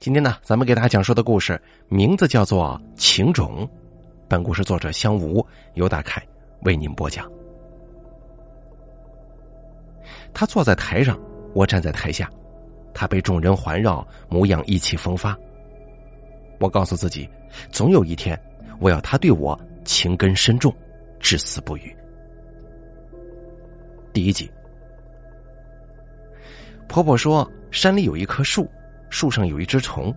今天呢，咱们给大家讲述的故事名字叫做《情种》。本故事作者香吴由大凯为您播讲。他坐在台上，我站在台下，他被众人环绕，模样意气风发。我告诉自己，总有一天，我要他对我情根深重，至死不渝。第一集，婆婆说，山里有一棵树。树上有一只虫，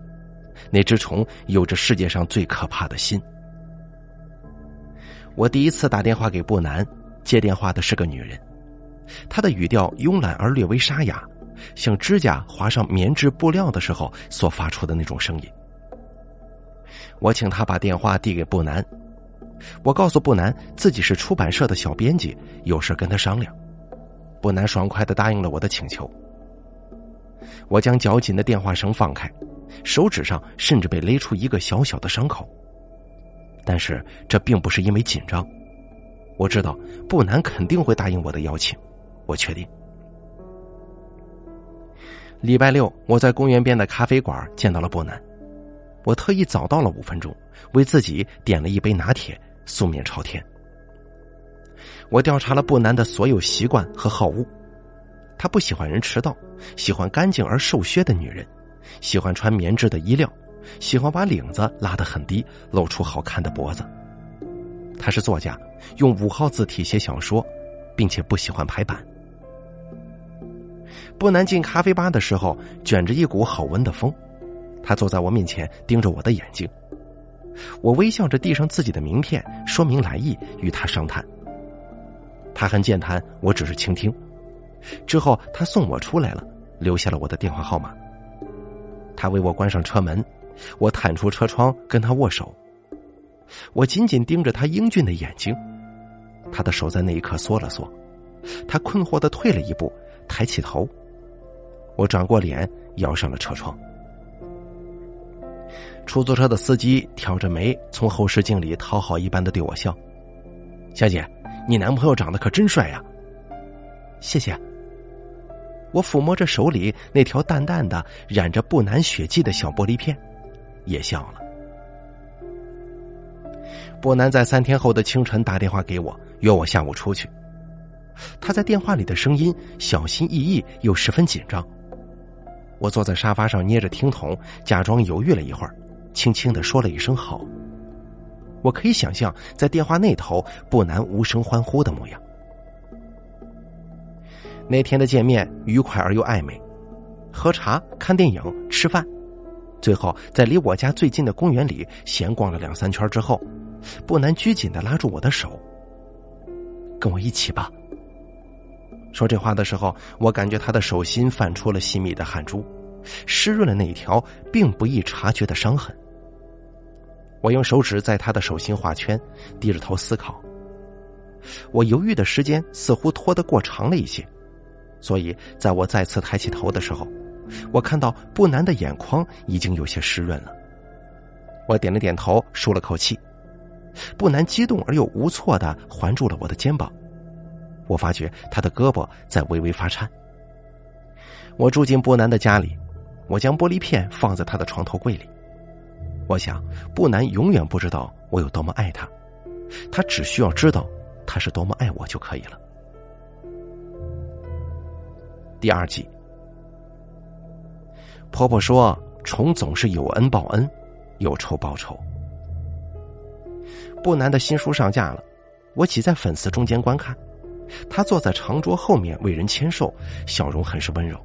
那只虫有着世界上最可怕的心。我第一次打电话给布南，接电话的是个女人，她的语调慵懒而略微沙哑，像指甲划上棉质布料的时候所发出的那种声音。我请她把电话递给布南，我告诉布南自己是出版社的小编辑，有事跟他商量。布南爽快的答应了我的请求。我将绞紧的电话绳放开，手指上甚至被勒出一个小小的伤口。但是这并不是因为紧张，我知道布南肯定会答应我的邀请，我确定。礼拜六，我在公园边的咖啡馆见到了布南，我特意早到了五分钟，为自己点了一杯拿铁，素面朝天。我调查了布南的所有习惯和好恶。他不喜欢人迟到，喜欢干净而瘦削的女人，喜欢穿棉质的衣料，喜欢把领子拉得很低，露出好看的脖子。他是作家，用五号字体写小说，并且不喜欢排版。不难进咖啡吧的时候，卷着一股好闻的风。他坐在我面前，盯着我的眼睛。我微笑着递上自己的名片，说明来意，与他商谈。他很健谈，我只是倾听。之后，他送我出来了，留下了我的电话号码。他为我关上车门，我探出车窗跟他握手。我紧紧盯着他英俊的眼睛，他的手在那一刻缩了缩，他困惑的退了一步，抬起头。我转过脸，摇上了车窗。出租车的司机挑着眉，从后视镜里讨好一般的对我笑：“小姐，你男朋友长得可真帅呀！”谢谢。我抚摸着手里那条淡淡的染着不难血迹的小玻璃片，也笑了。不南在三天后的清晨打电话给我，约我下午出去。他在电话里的声音小心翼翼又十分紧张。我坐在沙发上捏着听筒，假装犹豫了一会儿，轻轻的说了一声“好”。我可以想象在电话那头不难无声欢呼的模样。那天的见面愉快而又暧昧，喝茶、看电影、吃饭，最后在离我家最近的公园里闲逛了两三圈之后，不难拘谨的拉住我的手，跟我一起吧。说这话的时候，我感觉他的手心泛出了细密的汗珠，湿润了那一条并不易察觉的伤痕。我用手指在他的手心画圈，低着头思考。我犹豫的时间似乎拖得过长了一些。所以，在我再次抬起头的时候，我看到不难的眼眶已经有些湿润了。我点了点头，舒了口气。不难激动而又无措的环住了我的肩膀，我发觉他的胳膊在微微发颤。我住进不难的家里，我将玻璃片放在他的床头柜里。我想，不难永远不知道我有多么爱他，他只需要知道他是多么爱我就可以了。第二季，婆婆说：“虫总是有恩报恩，有仇报仇。”不难的新书上架了，我挤在粉丝中间观看。她坐在长桌后面为人签售，笑容很是温柔。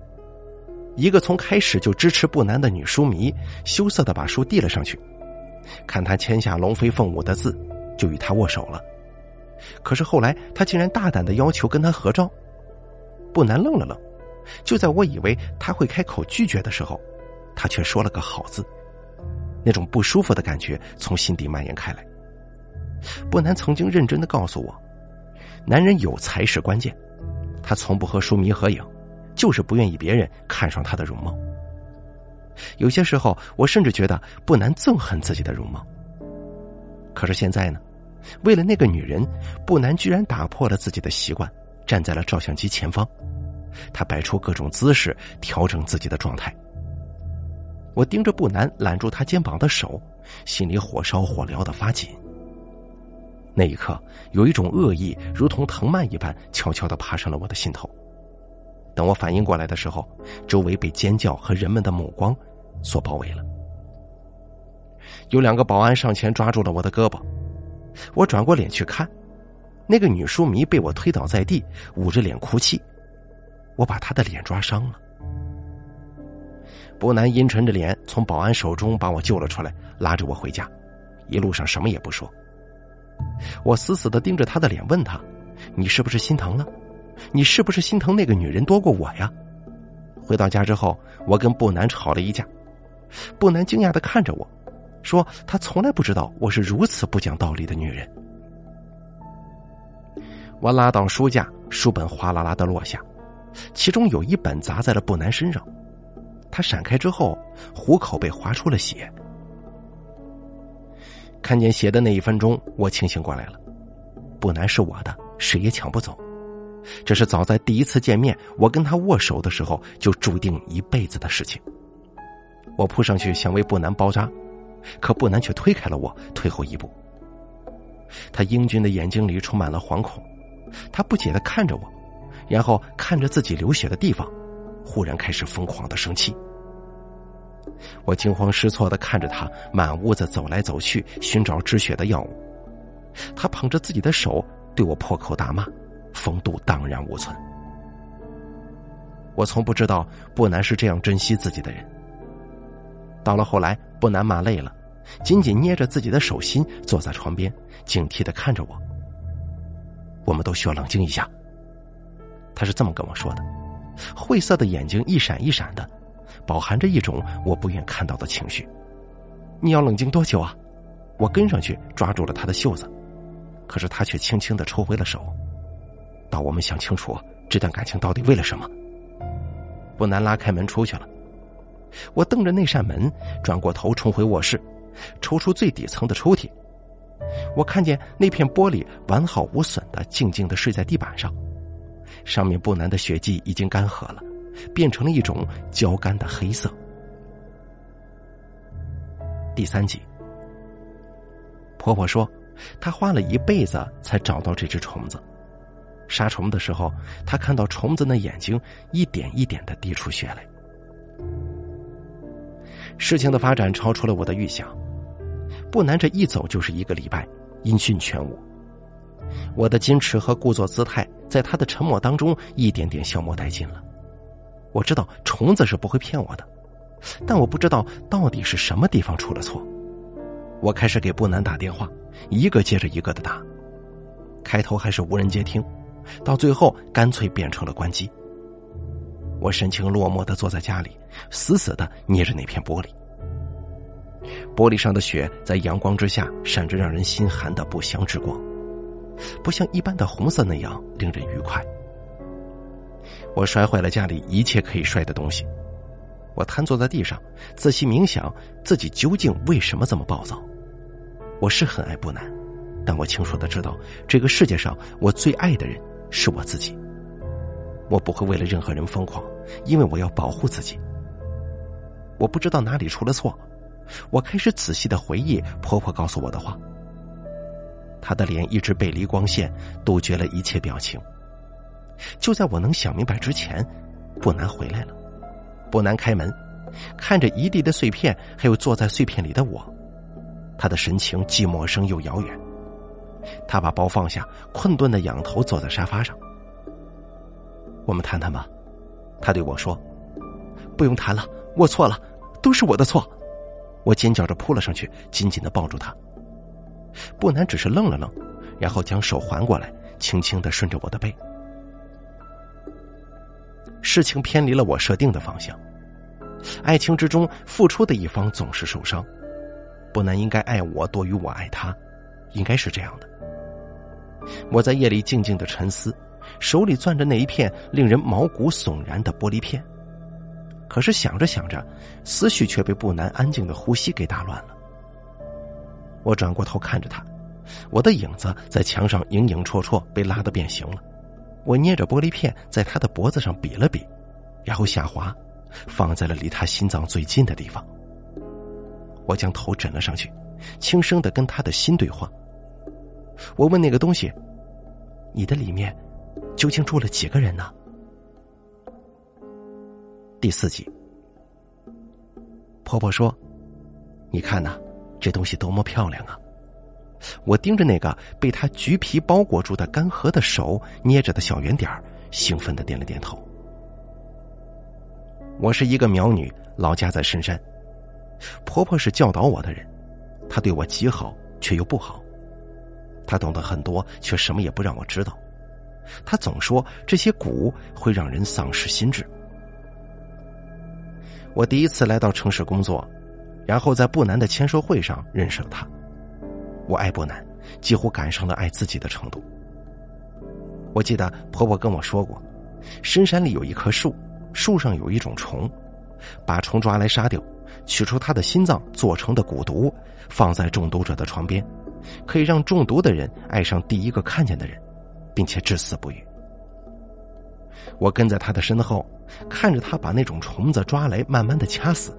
一个从开始就支持不难的女书迷，羞涩的把书递了上去，看她签下龙飞凤舞的字，就与她握手了。可是后来，她竟然大胆的要求跟她合照，不难愣了愣。就在我以为他会开口拒绝的时候，他却说了个好字。那种不舒服的感觉从心底蔓延开来。不难曾经认真的告诉我，男人有才是关键。他从不和书迷合影，就是不愿意别人看上他的容貌。有些时候，我甚至觉得不难憎恨自己的容貌。可是现在呢，为了那个女人，不难居然打破了自己的习惯，站在了照相机前方。他摆出各种姿势，调整自己的状态。我盯着不南揽住他肩膀的手，心里火烧火燎的发紧。那一刻，有一种恶意如同藤蔓一般，悄悄的爬上了我的心头。等我反应过来的时候，周围被尖叫和人们的目光所包围了。有两个保安上前抓住了我的胳膊，我转过脸去看，那个女书迷被我推倒在地，捂着脸哭泣。我把他的脸抓伤了。不南阴沉着脸从保安手中把我救了出来，拉着我回家，一路上什么也不说。我死死的盯着他的脸，问他：“你是不是心疼了？你是不是心疼那个女人多过我呀？”回到家之后，我跟不南吵了一架。不南惊讶的看着我，说：“他从来不知道我是如此不讲道理的女人。”我拉倒书架，书本哗啦啦的落下，其中有一本砸在了不南身上。他闪开之后，虎口被划出了血。看见血的那一分钟，我清醒过来了。不难是我的，谁也抢不走。这是早在第一次见面，我跟他握手的时候就注定一辈子的事情。我扑上去想为不南包扎，可不南却推开了我，退后一步。他英俊的眼睛里充满了惶恐，他不解的看着我，然后看着自己流血的地方，忽然开始疯狂的生气。我惊慌失措的看着他满屋子走来走去，寻找止血的药物。他捧着自己的手对我破口大骂，风度荡然无存。我从不知道不南是这样珍惜自己的人。到了后来，不南骂累了，紧紧捏着自己的手心，坐在床边，警惕的看着我。我们都需要冷静一下。他是这么跟我说的，晦涩的眼睛一闪一闪的。饱含着一种我不愿看到的情绪。你要冷静多久啊？我跟上去抓住了他的袖子，可是他却轻轻的抽回了手。到我们想清楚这段感情到底为了什么。不难拉开门出去了。我瞪着那扇门，转过头冲回卧室，抽出最底层的抽屉。我看见那片玻璃完好无损的静静的睡在地板上，上面布南的血迹已经干涸了。变成了一种焦干的黑色。第三集，婆婆说，她花了一辈子才找到这只虫子。杀虫的时候，她看到虫子那眼睛一点一点的滴出血来。事情的发展超出了我的预想，不难这一走就是一个礼拜，音讯全无。我的矜持和故作姿态，在他的沉默当中一点点消磨殆尽了。我知道虫子是不会骗我的，但我不知道到底是什么地方出了错。我开始给不南打电话，一个接着一个的打，开头还是无人接听，到最后干脆变成了关机。我神情落寞的坐在家里，死死的捏着那片玻璃。玻璃上的雪在阳光之下闪着让人心寒的不祥之光，不像一般的红色那样令人愉快。我摔坏了家里一切可以摔的东西，我瘫坐在地上，仔细冥想自己究竟为什么这么暴躁。我是很爱不难，但我清楚的知道，这个世界上我最爱的人是我自己。我不会为了任何人疯狂，因为我要保护自己。我不知道哪里出了错，我开始仔细的回忆婆婆告诉我的话。他的脸一直背离光线，杜绝了一切表情。就在我能想明白之前，不难回来了。不难开门，看着一地的碎片，还有坐在碎片里的我，他的神情既陌生又遥远。他把包放下，困顿的仰头坐在沙发上。我们谈谈吧，他对我说：“不用谈了，我错了，都是我的错。”我尖叫着扑了上去，紧紧的抱住他。不难只是愣了愣，然后将手环过来，轻轻的顺着我的背。事情偏离了我设定的方向。爱情之中，付出的一方总是受伤。不难应该爱我多于我爱他，应该是这样的。我在夜里静静的沉思，手里攥着那一片令人毛骨悚然的玻璃片。可是想着想着，思绪却被不难安静的呼吸给打乱了。我转过头看着他，我的影子在墙上影影绰绰，被拉得变形了。我捏着玻璃片，在他的脖子上比了比，然后下滑，放在了离他心脏最近的地方。我将头枕了上去，轻声的跟他的心对话。我问那个东西：“你的里面究竟住了几个人呢？”第四集，婆婆说：“你看呐，这东西多么漂亮啊！”我盯着那个被她橘皮包裹住的干涸的手，捏着的小圆点兴奋的点了点头。我是一个苗女，老家在深山。婆婆是教导我的人，她对我极好，却又不好。她懂得很多，却什么也不让我知道。她总说这些蛊会让人丧失心智。我第一次来到城市工作，然后在不南的签售会上认识了她。我爱不南，几乎赶上了爱自己的程度。我记得婆婆跟我说过，深山里有一棵树。树上有一种虫，把虫抓来杀掉，取出它的心脏做成的蛊毒，放在中毒者的床边，可以让中毒的人爱上第一个看见的人，并且至死不渝。我跟在他的身后，看着他把那种虫子抓来，慢慢的掐死。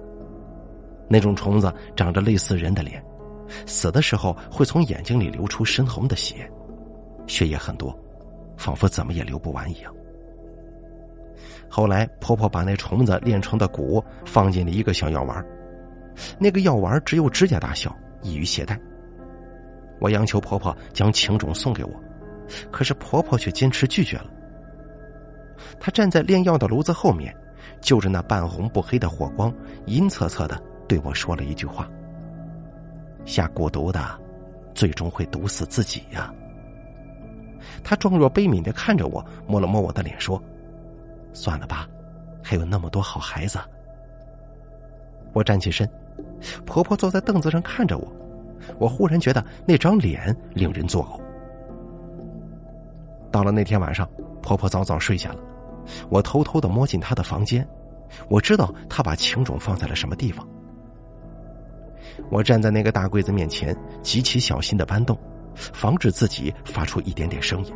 那种虫子长着类似人的脸，死的时候会从眼睛里流出深红的血，血液很多，仿佛怎么也流不完一样。后来，婆婆把那虫子炼成的蛊放进了一个小药丸，那个药丸只有指甲大小，易于携带。我央求婆婆将情种送给我，可是婆婆却坚持拒绝了。她站在炼药的炉子后面，就着那半红不黑的火光，阴恻恻的对我说了一句话：“下蛊毒的，最终会毒死自己呀。”他状若悲悯的看着我，摸了摸我的脸，说。算了吧，还有那么多好孩子。我站起身，婆婆坐在凳子上看着我，我忽然觉得那张脸令人作呕。到了那天晚上，婆婆早早睡下了，我偷偷的摸进她的房间，我知道她把情种放在了什么地方。我站在那个大柜子面前，极其小心的搬动，防止自己发出一点点声音。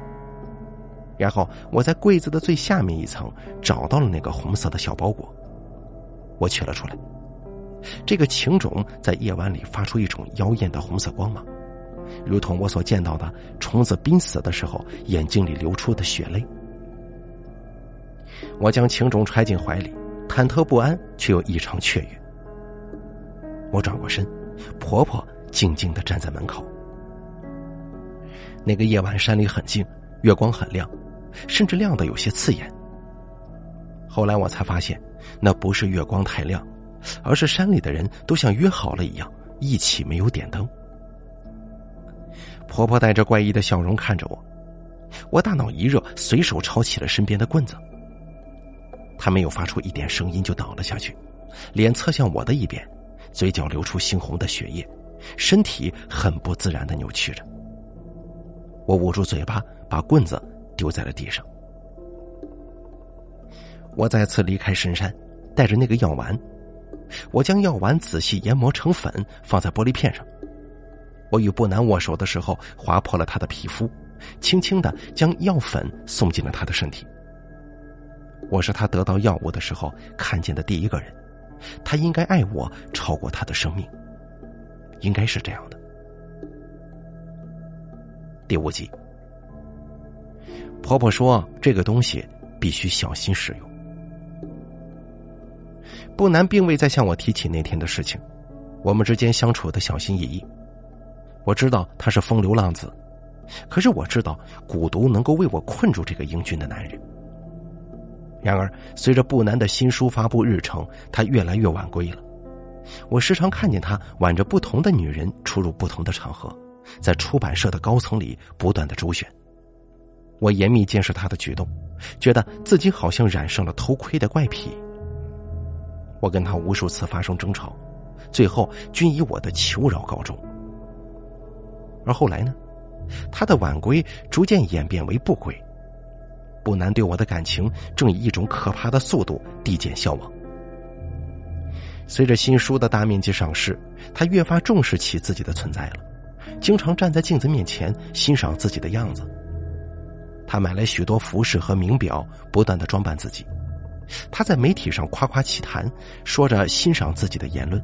然后我在柜子的最下面一层找到了那个红色的小包裹，我取了出来。这个情种在夜晚里发出一种妖艳的红色光芒，如同我所见到的虫子濒死的时候眼睛里流出的血泪。我将情种揣进怀里，忐忑不安却又异常雀跃。我转过身，婆婆静静的站在门口。那个夜晚山里很静，月光很亮。甚至亮的有些刺眼。后来我才发现，那不是月光太亮，而是山里的人都像约好了一样，一起没有点灯。婆婆带着怪异的笑容看着我，我大脑一热，随手抄起了身边的棍子。她没有发出一点声音就倒了下去，脸侧向我的一边，嘴角流出猩红的血液，身体很不自然的扭曲着。我捂住嘴巴，把棍子。丢在了地上。我再次离开深山，带着那个药丸。我将药丸仔细研磨成粉，放在玻璃片上。我与不南握手的时候，划破了他的皮肤，轻轻的将药粉送进了他的身体。我是他得到药物的时候看见的第一个人，他应该爱我超过他的生命，应该是这样的。第五集。婆婆说：“这个东西必须小心使用。”不难，并未再向我提起那天的事情。我们之间相处的小心翼翼。我知道他是风流浪子，可是我知道蛊毒能够为我困住这个英俊的男人。然而，随着不南的新书发布日程，他越来越晚归了。我时常看见他挽着不同的女人出入不同的场合，在出版社的高层里不断的周旋。我严密监视他的举动，觉得自己好像染上了偷窥的怪癖。我跟他无数次发生争吵，最后均以我的求饶告终。而后来呢，他的晚归逐渐演变为不归，不难对我的感情正以一种可怕的速度递减消亡。随着新书的大面积上市，他越发重视起自己的存在了，经常站在镜子面前欣赏自己的样子。他买来许多服饰和名表，不断的装扮自己。他在媒体上夸夸其谈，说着欣赏自己的言论。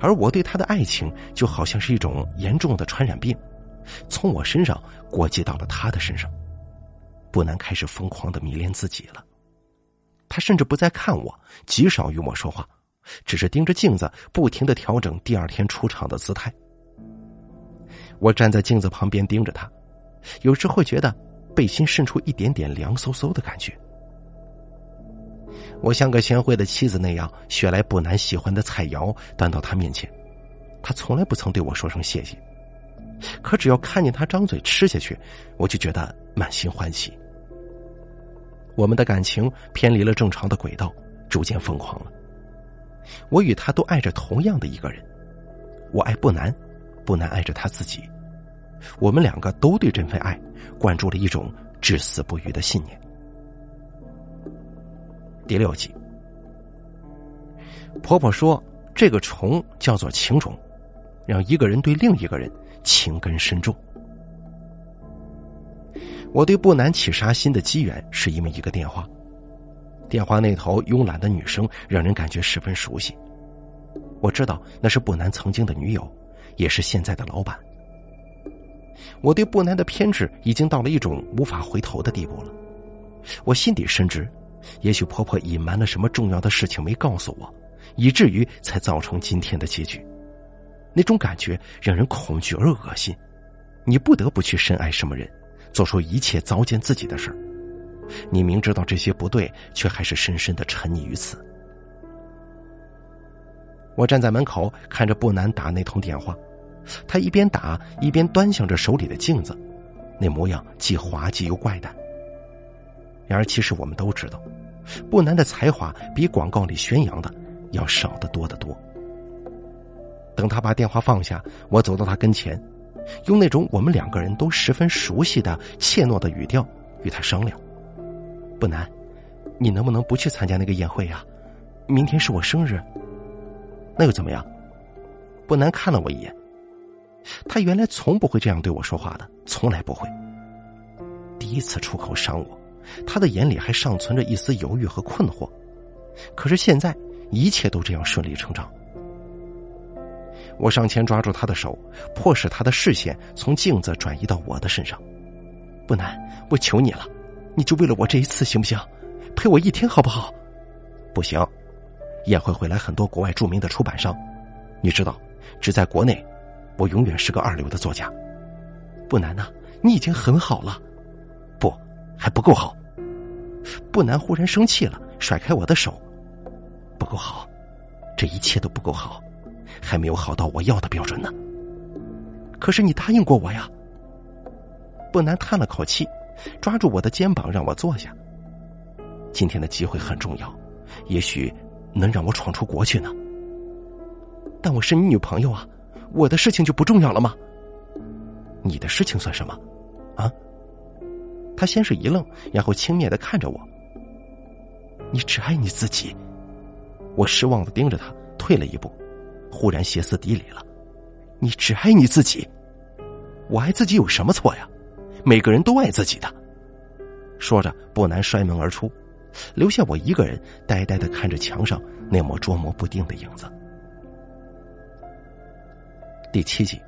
而我对他的爱情就好像是一种严重的传染病，从我身上过继到了他的身上。不难开始疯狂的迷恋自己了，他甚至不再看我，极少与我说话，只是盯着镜子，不停的调整第二天出场的姿态。我站在镜子旁边盯着他，有时会觉得背心渗出一点点凉飕飕的感觉。我像个贤惠的妻子那样，选来不难喜欢的菜肴端到他面前，他从来不曾对我说声谢谢。可只要看见他张嘴吃下去，我就觉得满心欢喜。我们的感情偏离了正常的轨道，逐渐疯狂了。我与他都爱着同样的一个人，我爱不难，不难爱着他自己。我们两个都对这份爱灌注了一种至死不渝的信念。第六集，婆婆说：“这个虫叫做情种，让一个人对另一个人情根深重。”我对不难起杀心的机缘是因为一个电话，电话那头慵懒的女声让人感觉十分熟悉。我知道那是不难曾经的女友，也是现在的老板。我对不难的偏执已经到了一种无法回头的地步了。我心底深知。也许婆婆隐瞒了什么重要的事情没告诉我，以至于才造成今天的结局。那种感觉让人恐惧而恶心。你不得不去深爱什么人，做出一切糟践自己的事儿。你明知道这些不对，却还是深深的沉溺于此。我站在门口看着不难打那通电话，他一边打一边端详着手里的镜子，那模样既滑稽又怪诞。然而，其实我们都知道，不难的才华比广告里宣扬的要少得多得多。等他把电话放下，我走到他跟前，用那种我们两个人都十分熟悉的怯懦的语调与他商量：“不难，你能不能不去参加那个宴会呀？明天是我生日。那又怎么样？”不难看了我一眼，他原来从不会这样对我说话的，从来不会。第一次出口伤我。他的眼里还尚存着一丝犹豫和困惑，可是现在一切都这样顺理成章。我上前抓住他的手，迫使他的视线从镜子转移到我的身上。不难，我求你了，你就为了我这一次行不行？陪我一天好不好？不行，宴会会来很多国外著名的出版商，你知道，只在国内，我永远是个二流的作家。不难呐，你已经很好了。不还不够好，不难忽然生气了，甩开我的手。不够好，这一切都不够好，还没有好到我要的标准呢。可是你答应过我呀。不难叹了口气，抓住我的肩膀让我坐下。今天的机会很重要，也许能让我闯出国去呢。但我是你女朋友啊，我的事情就不重要了吗？你的事情算什么？啊？他先是一愣，然后轻蔑的看着我。你只爱你自己。我失望的盯着他，退了一步，忽然歇斯底里了。你只爱你自己？我爱自己有什么错呀？每个人都爱自己的。说着，不难摔门而出，留下我一个人呆呆的看着墙上那抹捉摸不定的影子。第七集。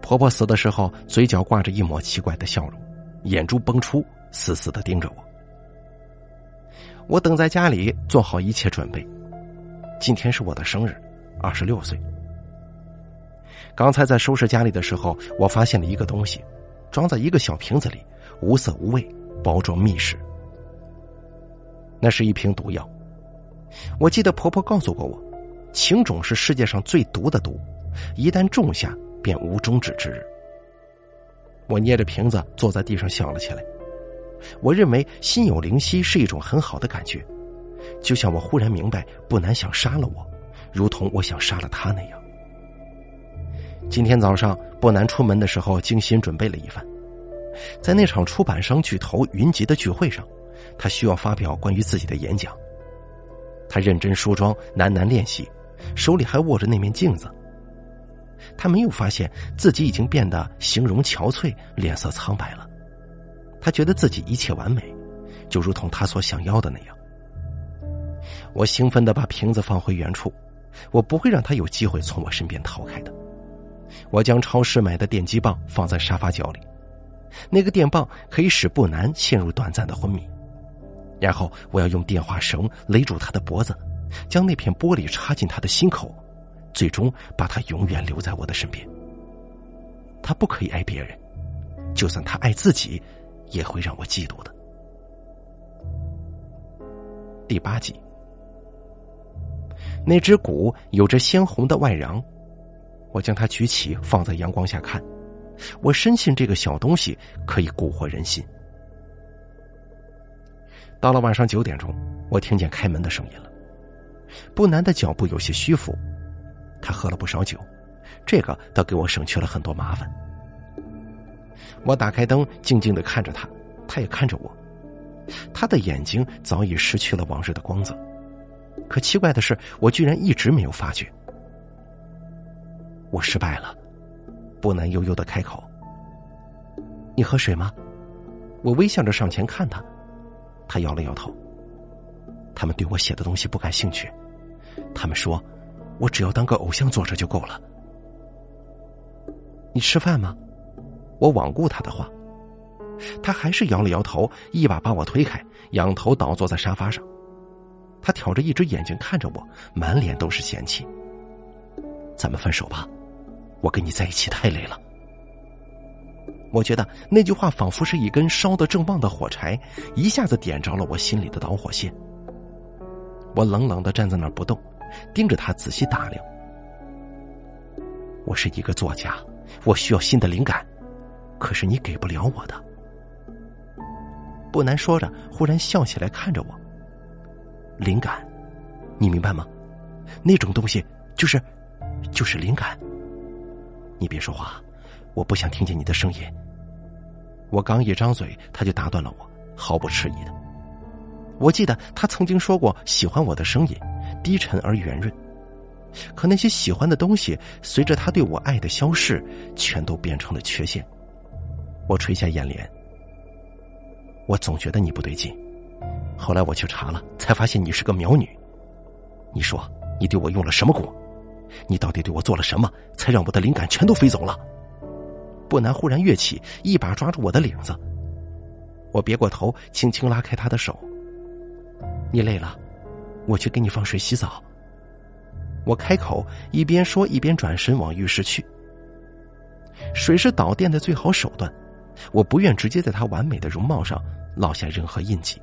婆婆死的时候，嘴角挂着一抹奇怪的笑容，眼珠崩出，死死的盯着我。我等在家里做好一切准备。今天是我的生日，二十六岁。刚才在收拾家里的时候，我发现了一个东西，装在一个小瓶子里，无色无味，包装密实。那是一瓶毒药。我记得婆婆告诉过我，情种是世界上最毒的毒，一旦种下。便无终止之日。我捏着瓶子坐在地上笑了起来。我认为心有灵犀是一种很好的感觉，就像我忽然明白不难想杀了我，如同我想杀了他那样。今天早上不难出门的时候精心准备了一番，在那场出版商巨头云集的聚会上，他需要发表关于自己的演讲。他认真梳妆，喃喃练习，手里还握着那面镜子。他没有发现自己已经变得形容憔悴，脸色苍白了。他觉得自己一切完美，就如同他所想要的那样。我兴奋的把瓶子放回原处，我不会让他有机会从我身边逃开的。我将超市买的电击棒放在沙发角里，那个电棒可以使不南陷入短暂的昏迷。然后我要用电话绳勒住他的脖子，将那片玻璃插进他的心口，最终把他永远留在我的身边。他不可以爱别人，就算他爱自己，也会让我嫉妒的。第八集，那只鼓有着鲜红的外瓤。我将它举起，放在阳光下看。我深信这个小东西可以蛊惑人心。到了晚上九点钟，我听见开门的声音了。不南的脚步有些虚浮，他喝了不少酒，这个倒给我省去了很多麻烦。我打开灯，静静的看着他，他也看着我。他的眼睛早已失去了往日的光泽，可奇怪的是，我居然一直没有发觉。我失败了，不南悠悠的开口：“你喝水吗？”我微笑着上前看他，他摇了摇头。他们对我写的东西不感兴趣，他们说，我只要当个偶像作者就够了。你吃饭吗？我罔顾他的话，他还是摇了摇头，一把把我推开，仰头倒坐在沙发上。他挑着一只眼睛看着我，满脸都是嫌弃。咱们分手吧。我跟你在一起太累了。我觉得那句话仿佛是一根烧得正旺的火柴，一下子点着了我心里的导火线。我冷冷的站在那儿不动，盯着他仔细打量。我是一个作家，我需要新的灵感，可是你给不了我的。不难说着，忽然笑起来，看着我。灵感，你明白吗？那种东西就是，就是灵感。你别说话，我不想听见你的声音。我刚一张嘴，他就打断了我，毫不迟疑的。我记得他曾经说过喜欢我的声音，低沉而圆润。可那些喜欢的东西，随着他对我爱的消逝，全都变成了缺陷。我垂下眼帘。我总觉得你不对劲，后来我去查了，才发现你是个苗女。你说你对我用了什么蛊？你到底对我做了什么，才让我的灵感全都飞走了？不南忽然跃起，一把抓住我的领子。我别过头，轻轻拉开他的手。你累了，我去给你放水洗澡。我开口，一边说一边转身往浴室去。水是导电的最好手段，我不愿直接在他完美的容貌上烙下任何印记。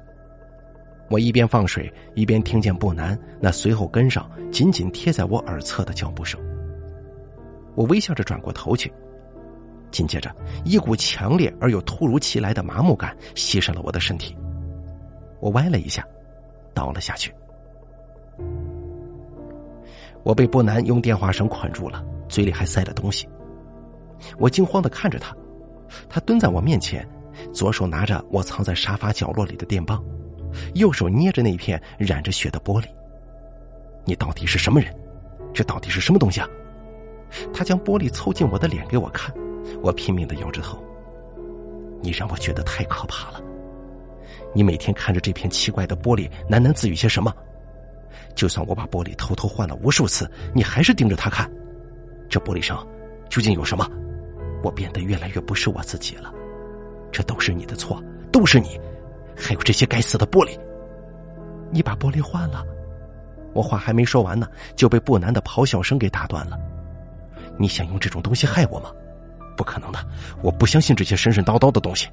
我一边放水，一边听见不南那随后跟上、紧紧贴在我耳侧的脚步声。我微笑着转过头去，紧接着一股强烈而又突如其来的麻木感袭上了我的身体。我歪了一下，倒了下去。我被不南用电话绳捆住了，嘴里还塞了东西。我惊慌的看着他，他蹲在我面前，左手拿着我藏在沙发角落里的电棒。右手捏着那片染着血的玻璃，你到底是什么人？这到底是什么东西啊？他将玻璃凑近我的脸给我看，我拼命的摇着头。你让我觉得太可怕了。你每天看着这片奇怪的玻璃，喃喃自语些什么？就算我把玻璃偷偷换了无数次，你还是盯着它看。这玻璃上究竟有什么？我变得越来越不是我自己了。这都是你的错，都是你。还有这些该死的玻璃！你把玻璃换了，我话还没说完呢，就被不南的咆哮声给打断了。你想用这种东西害我吗？不可能的，我不相信这些神神叨叨的东西。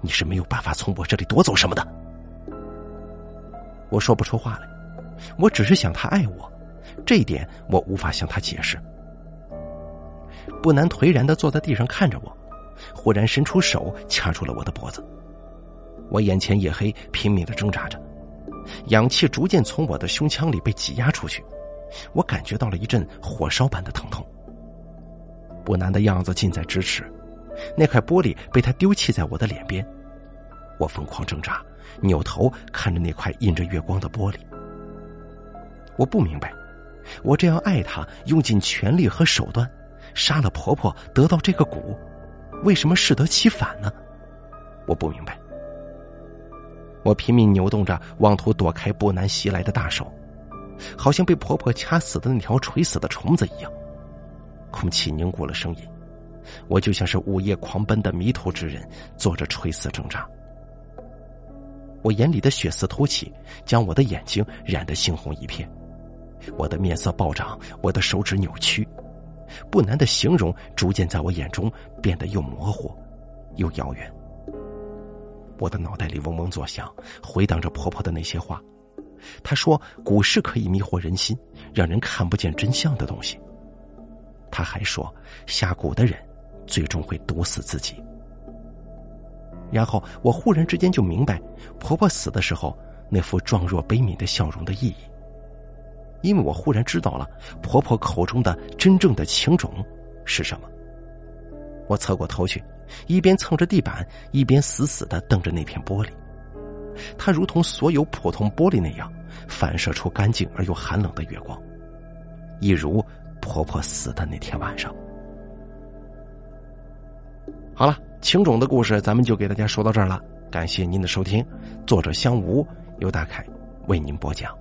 你是没有办法从我这里夺走什么的。我说不出话来，我只是想他爱我，这一点我无法向他解释。不南颓然的坐在地上看着我，忽然伸出手掐住了我的脖子。我眼前一黑，拼命的挣扎着，氧气逐渐从我的胸腔里被挤压出去，我感觉到了一阵火烧般的疼痛。不难的样子近在咫尺，那块玻璃被他丢弃在我的脸边，我疯狂挣扎，扭头看着那块印着月光的玻璃。我不明白，我这样爱他，用尽全力和手段，杀了婆婆得到这个蛊，为什么适得其反呢？我不明白。我拼命扭动着，妄图躲开不难袭来的大手。好像被婆婆掐死的那条垂死的虫子一样。空气凝固了声音，我就像是午夜狂奔的迷途之人，做着垂死挣扎。我眼里的血丝凸起，将我的眼睛染得猩红一片，我的面色暴涨，我的手指扭曲，不难的形容逐渐在我眼中变得又模糊，又遥远。我的脑袋里嗡嗡作响，回荡着婆婆的那些话。她说：“股市可以迷惑人心，让人看不见真相的东西。”她还说：“下蛊的人，最终会毒死自己。”然后我忽然之间就明白，婆婆死的时候那副壮若悲悯的笑容的意义，因为我忽然知道了婆婆口中的真正的情种是什么。我侧过头去，一边蹭着地板，一边死死的瞪着那片玻璃，它如同所有普通玻璃那样，反射出干净而又寒冷的月光，一如婆婆死的那天晚上。好了。情种的故事，咱们就给大家说到这儿了。感谢您的收听，作者香吴由大凯为您播讲。